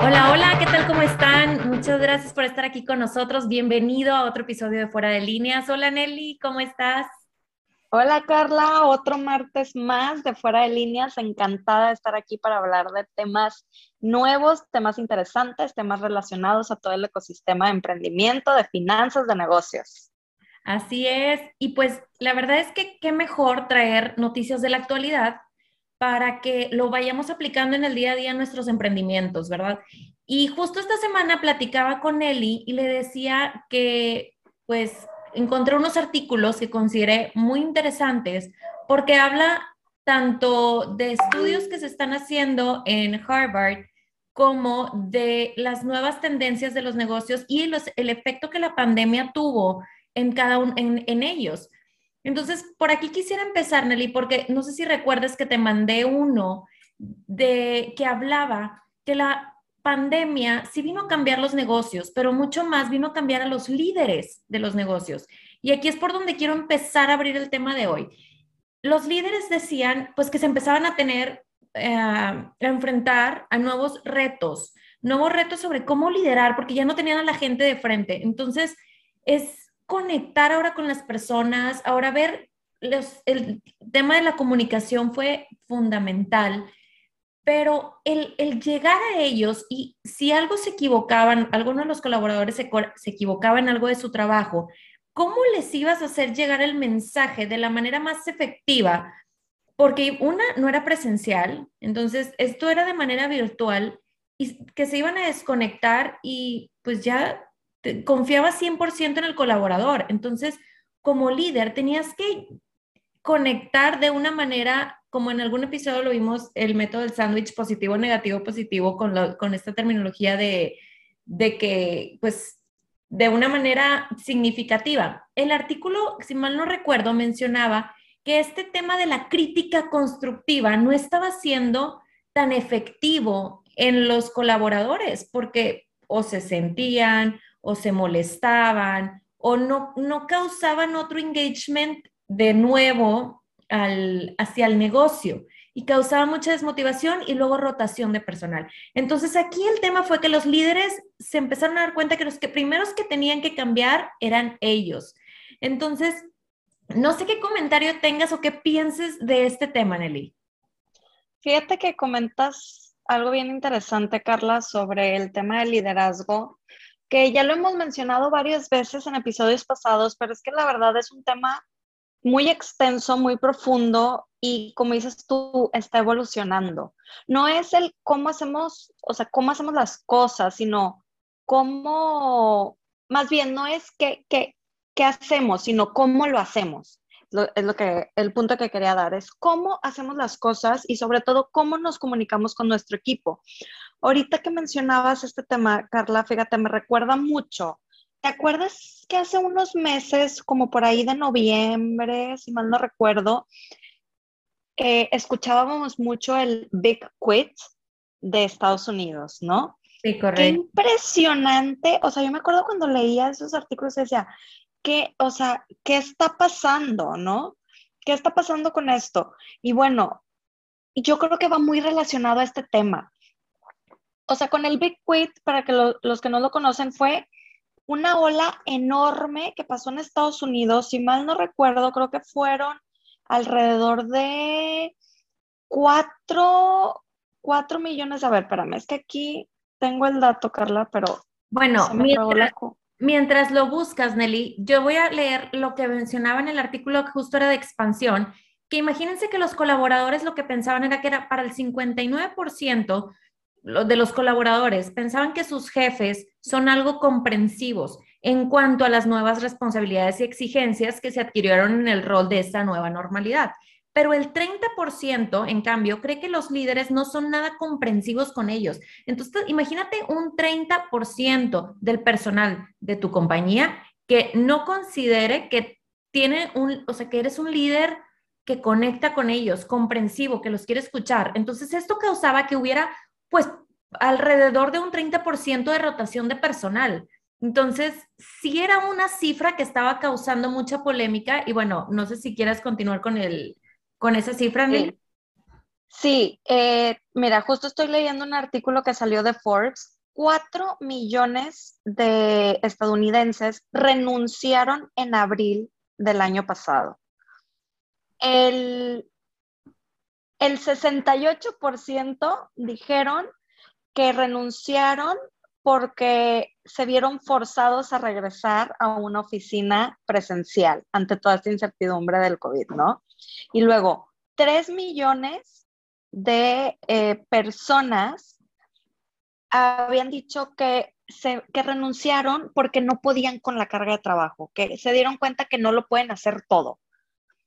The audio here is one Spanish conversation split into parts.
Hola, hola, ¿qué tal? ¿Cómo están? Muchas gracias por estar aquí con nosotros. Bienvenido a otro episodio de Fuera de Líneas. Hola Nelly, ¿cómo estás? Hola Carla, otro martes más de Fuera de Líneas. Encantada de estar aquí para hablar de temas nuevos, temas interesantes, temas relacionados a todo el ecosistema de emprendimiento, de finanzas, de negocios. Así es. Y pues la verdad es que qué mejor traer noticias de la actualidad para que lo vayamos aplicando en el día a día nuestros emprendimientos, ¿verdad? Y justo esta semana platicaba con Eli y le decía que pues encontré unos artículos que consideré muy interesantes porque habla tanto de estudios que se están haciendo en Harvard como de las nuevas tendencias de los negocios y el efecto que la pandemia tuvo en cada uno en, en, ellos. Entonces, por aquí quisiera empezar, Nelly, porque no sé si recuerdas que te mandé uno de que hablaba que la pandemia sí vino a cambiar los negocios, pero mucho más vino a cambiar a los líderes de los negocios. Y aquí es por donde quiero empezar a abrir el tema de hoy. Los líderes decían, pues que se empezaban a tener, eh, a enfrentar a nuevos retos, nuevos retos sobre cómo liderar, porque ya no tenían a la gente de frente. Entonces, es conectar ahora con las personas, ahora ver los, el tema de la comunicación fue fundamental pero el, llegar a ellos y si algo se equivocaban, algunos de los colaboradores se, se equivocaban en algo de su trabajo, ¿cómo les ibas a hacer llegar el mensaje de la manera más efectiva? Porque una no era presencial, entonces esto era de manera virtual y que se iban a desconectar y pues ya confiaba 100% en el colaborador. Entonces, como líder, tenías que conectar de una manera como en algún episodio lo vimos, el método del sándwich positivo, negativo, positivo, con, con esta terminología de, de que, pues, de una manera significativa. El artículo, si mal no recuerdo, mencionaba que este tema de la crítica constructiva no estaba siendo tan efectivo en los colaboradores, porque o se sentían, o se molestaban, o no, no causaban otro engagement de nuevo hacia el negocio y causaba mucha desmotivación y luego rotación de personal. Entonces aquí el tema fue que los líderes se empezaron a dar cuenta que los primeros que tenían que cambiar eran ellos. Entonces, no sé qué comentario tengas o qué pienses de este tema, Nelly. Fíjate que comentas algo bien interesante, Carla, sobre el tema del liderazgo, que ya lo hemos mencionado varias veces en episodios pasados, pero es que la verdad es un tema muy extenso, muy profundo y como dices tú, está evolucionando. No es el cómo hacemos, o sea, cómo hacemos las cosas, sino cómo, más bien no es qué, qué, qué hacemos, sino cómo lo hacemos. Es lo que, el punto que quería dar, es cómo hacemos las cosas y sobre todo cómo nos comunicamos con nuestro equipo. Ahorita que mencionabas este tema, Carla, fíjate, me recuerda mucho ¿Te acuerdas que hace unos meses, como por ahí de noviembre, si mal no recuerdo, eh, escuchábamos mucho el Big Quit de Estados Unidos, ¿no? Sí, correcto. Qué impresionante. O sea, yo me acuerdo cuando leía esos artículos y decía, ¿qué, o sea, ¿qué está pasando, no? ¿Qué está pasando con esto? Y bueno, yo creo que va muy relacionado a este tema. O sea, con el Big Quit, para que los que no lo conocen, fue una ola enorme que pasó en Estados Unidos, si mal no recuerdo, creo que fueron alrededor de cuatro, millones, a ver, espérame, es que aquí tengo el dato, Carla, pero... Bueno, mientras, mientras lo buscas, Nelly, yo voy a leer lo que mencionaba en el artículo que justo era de expansión, que imagínense que los colaboradores lo que pensaban era que era para el 59% de los colaboradores pensaban que sus jefes son algo comprensivos en cuanto a las nuevas responsabilidades y exigencias que se adquirieron en el rol de esta nueva normalidad. Pero el 30%, en cambio, cree que los líderes no son nada comprensivos con ellos. Entonces, imagínate un 30% del personal de tu compañía que no considere que tiene un, o sea, que eres un líder que conecta con ellos, comprensivo, que los quiere escuchar. Entonces, esto causaba que hubiera pues alrededor de un 30% de rotación de personal. Entonces, sí era una cifra que estaba causando mucha polémica y bueno, no sé si quieras continuar con, el, con esa cifra, Nelly. Sí, eh, mira, justo estoy leyendo un artículo que salió de Forbes. Cuatro millones de estadounidenses renunciaron en abril del año pasado. El, el 68% dijeron que renunciaron porque se vieron forzados a regresar a una oficina presencial ante toda esta incertidumbre del COVID, ¿no? Y luego, 3 millones de eh, personas habían dicho que, se, que renunciaron porque no podían con la carga de trabajo, que se dieron cuenta que no lo pueden hacer todo.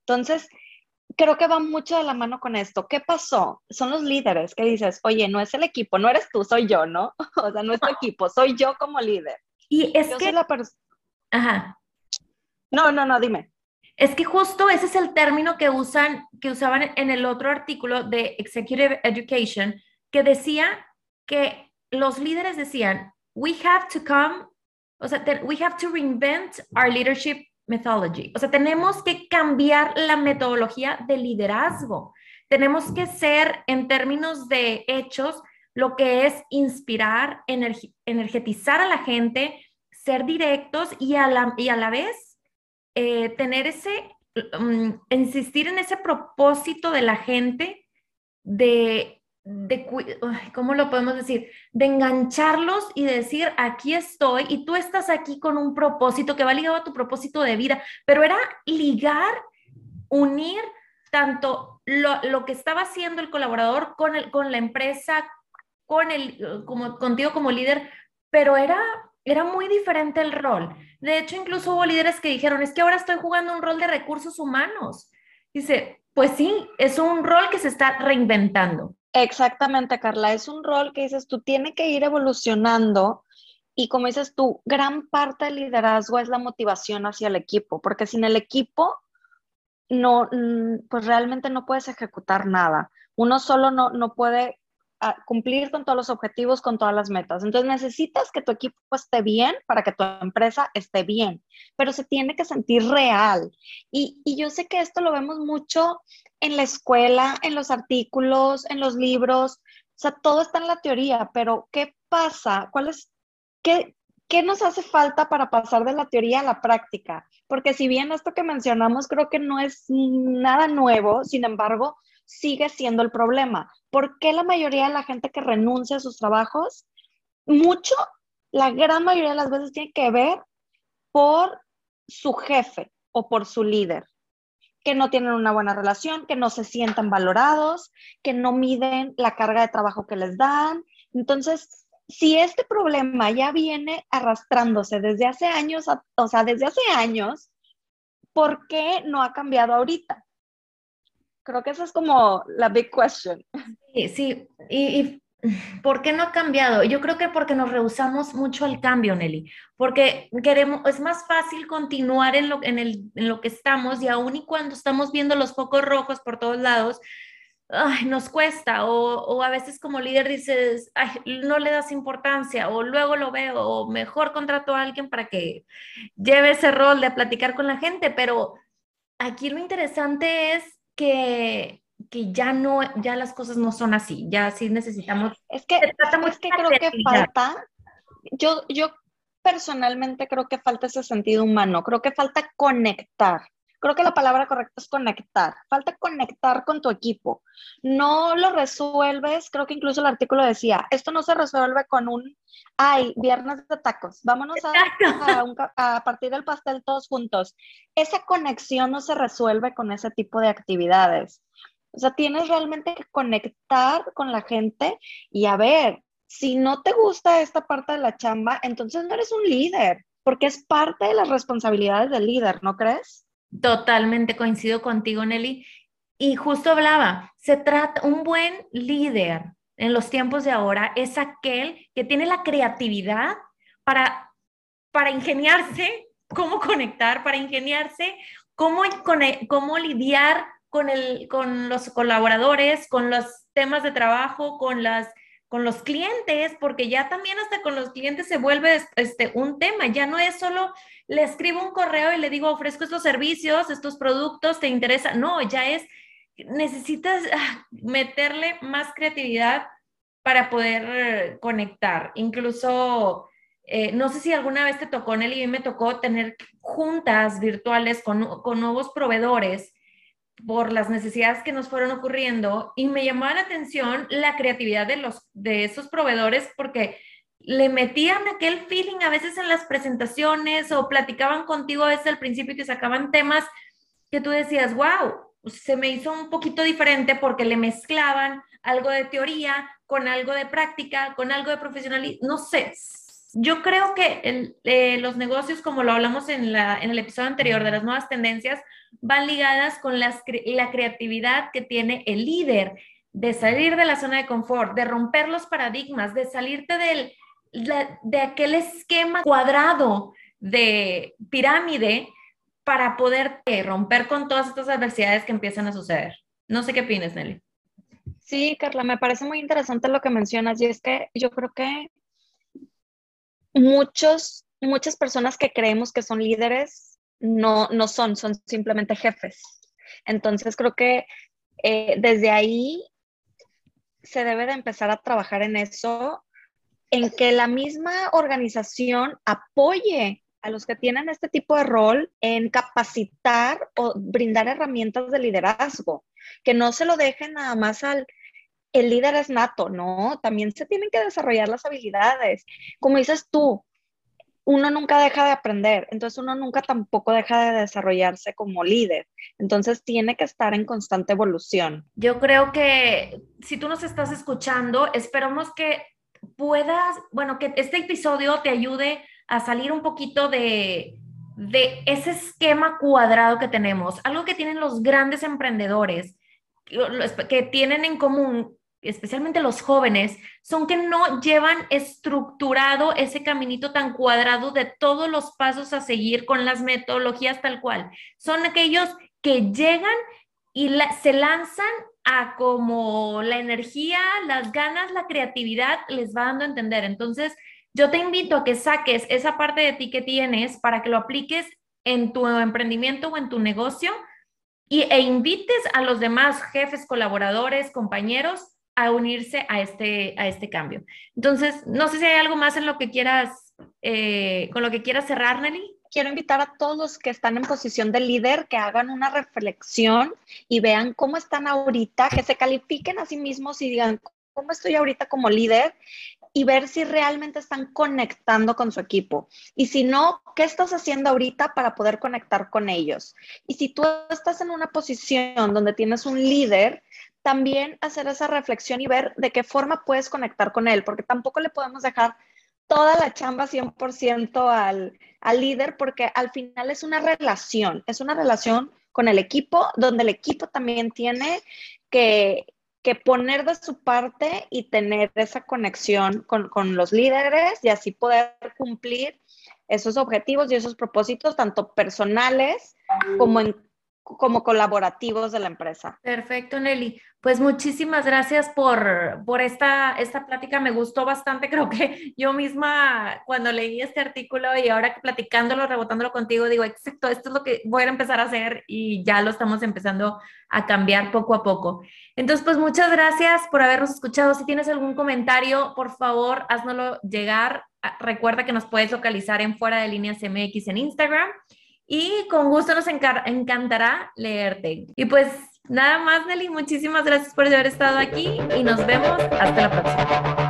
Entonces, creo que va mucho de la mano con esto. ¿Qué pasó? Son los líderes que dices, oye, no es el equipo, no eres tú, soy yo, ¿no? O sea, no es tu equipo, soy yo como líder. Y es que... la Ajá. No, no, no, dime. Es que justo ese es el término que usan, que usaban en el otro artículo de Executive Education, que decía que los líderes decían, we have to come, o sea, we have to reinvent our leadership methodology. O sea, tenemos que cambiar la metodología de liderazgo. Tenemos que ser, en términos de hechos, lo que es inspirar, energetizar a la gente, ser directos y a la, y a la vez eh, tener ese, mm, insistir en ese propósito de la gente de de, ¿cómo lo podemos decir? De engancharlos y decir, aquí estoy y tú estás aquí con un propósito que va ligado a tu propósito de vida, pero era ligar, unir tanto lo, que estaba haciendo el colaborador con, el, con la empresa, con el, como, contigo como líder, pero era, era muy diferente el rol. De hecho, incluso hubo líderes que dijeron, es que ahora estoy jugando un rol de recursos humanos. Dice, pues sí, es un rol que se está reinventando. Exactamente, Carla. Es un rol que dices tú, tiene que ir evolucionando y como dices tú, gran parte del liderazgo es la motivación hacia el equipo, porque sin el equipo no, mm, pues realmente no puedes ejecutar nada. Uno solo no, no puede cumplir con todos los objetivos, con todas las metas. Entonces necesitas que tu equipo esté bien para que tu empresa esté bien, pero se tiene que sentir real. Y, y yo sé que esto lo vemos mucho en la escuela, en los artículos, en los libros, o sea, todo está en la teoría, pero ¿qué pasa? ¿Cuál qué, qué nos hace falta para pasar de la teoría a la práctica? Porque si bien esto que mencionamos creo que no es nada nuevo, sin embargo, sigue siendo el problema. ¿Por qué la mayoría de la gente que renuncia a sus trabajos, mucho, la gran mayoría de las veces tiene que ver por su jefe o por su líder? que no tienen una buena relación, que no se sientan valorados, que no miden la carga de trabajo que les dan. Entonces, si este problema ya viene arrastrándose desde hace años, o sea, desde hace años, ¿por qué no ha cambiado ahorita? Creo que esa es como la big question. Sí, sí. Y, ¿por qué no ha cambiado? Yo creo que porque nos rehusamos mucho al cambio, Nelly. Porque queremos, es más fácil continuar en lo, en, el, en lo que estamos y aún y cuando estamos viendo los focos rojos por todos lados, ay, nos cuesta. O, o, a veces como líder dices, ay, no le das importancia o luego lo veo o mejor contrato a alguien para que lleve ese rol de platicar con la gente. Pero aquí lo interesante es que, que ya no, ya las cosas no son así, ya sí necesitamos. Es que, es que creo que falta, yo, yo personalmente creo que falta ese sentido humano, creo que falta conectar. Creo que la palabra correcta es conectar. Falta conectar con tu equipo. No lo resuelves, creo que incluso el artículo decía, esto no se resuelve con un, ay, viernes de tacos, vámonos a, a, partir del pastel todos juntos. Esa conexión no se resuelve con ese tipo de actividades. O sea, tienes realmente que conectar con la gente y a ver, si no te gusta esta parte de la chamba, entonces no eres un líder, porque es parte de las responsabilidades del líder, ¿no crees? Totalmente coincido contigo, Nelly. Y justo hablaba, se trata, un buen líder en los tiempos de ahora es aquel que tiene la creatividad para, para ingeniarse cómo conectar, para ingeniarse cómo, cómo lidiar con, el, con los colaboradores, con los temas de trabajo, con las con los clientes, porque ya también hasta con los clientes se vuelve este, un tema, ya no es solo le escribo un correo y le digo, ofrezco estos servicios, estos productos, ¿te interesa? No, ya es necesitas ah, meterle más creatividad para poder eh, conectar. Incluso, eh, no sé si alguna vez te tocó, Nelly, y me tocó tener juntas virtuales con, con nuevos proveedores por las necesidades que nos fueron ocurriendo y me llamaba la atención la creatividad de, los, de esos proveedores porque le metían aquel feeling a veces en las presentaciones o platicaban contigo desde el principio y te sacaban temas que tú decías, wow, se me hizo un poquito diferente porque le mezclaban algo de teoría con algo de práctica, con algo de profesionalismo, no sé. Yo creo que eh, los negocios, como lo hablamos en, la, en el episodio anterior de las nuevas tendencias, van ligadas con la creatividad que tiene el líder de salir de la zona de confort, de romper los paradigmas, de salirte del, de aquel esquema cuadrado de pirámide para poder eh, romper con todas estas adversidades que empiezan a suceder. No sé qué opinas, Nelly. Sí, Carla, me parece muy interesante lo que mencionas y es que yo creo que muchos, muchas personas que creemos que son líderes no, no son, son simplemente jefes. Entonces creo que eh, desde ahí se debe de empezar a trabajar en eso en que la misma organización apoye a los que tienen este tipo de rol en capacitar o brindar herramientas de liderazgo, que no se lo dejen nada más al el líder es nato, no, también se tienen que desarrollar las habilidades. Como dices tú, uno nunca deja de aprender, entonces uno nunca tampoco deja de desarrollarse como líder. Entonces tiene que estar en constante evolución. Yo creo que si tú nos estás escuchando, esperamos que puedas, bueno, que este episodio te ayude a salir un poquito de, de ese esquema cuadrado que tenemos, algo que tienen los grandes emprendedores, que tienen en común, especialmente los jóvenes, son que no llevan estructurado ese caminito tan cuadrado de todos los pasos a seguir con las metodologías tal cual. Son aquellos que llegan y se lanzan a como la energía, las ganas, la creatividad les va dando a entender. Entonces, yo te invito a que saques esa parte de ti que tienes para que lo apliques en tu emprendimiento o en tu negocio y, e invites a los demás jefes, colaboradores, compañeros a unirse a este, a este cambio. Entonces, no sé si hay algo más en lo que quieras, eh, con lo que quieras cerrar, Nelly quiero invitar a todos los que están en posición de líder que hagan una reflexión y vean cómo están ahorita, que se califiquen a sí mismos y digan cómo estoy ahorita como líder y ver si realmente están conectando con su equipo. Y si no, ¿qué estás haciendo ahorita para poder conectar con ellos? Y si tú estás en una posición donde tienes un líder, también hacer esa reflexión y ver de qué forma puedes conectar con él, porque tampoco le podemos dejar toda la chamba 100% al, al líder porque al final es una relación, es una relación con el equipo donde el equipo también tiene que, que poner de su parte y tener esa conexión con, con los líderes y así poder cumplir esos objetivos y esos propósitos, tanto personales como en como colaborativos de la empresa. Perfecto, Nelly. Pues muchísimas gracias por, por esta, esta plática. Me gustó bastante. Creo que yo misma, cuando leí este artículo y ahora platicándolo, rebotándolo contigo, digo, exacto, esto es lo que voy a empezar a hacer y ya lo estamos empezando a cambiar poco a poco. Entonces, pues muchas gracias por habernos escuchado. Si tienes algún comentario, por favor, háznoslo llegar. Ah, recuerda que nos puedes localizar en Fuera de Líneas MX en Instagram y con gusto nos encantará leerte. Y pues nada más, Nelly, muchísimas gracias por haber estado aquí y nos vemos hasta la próxima.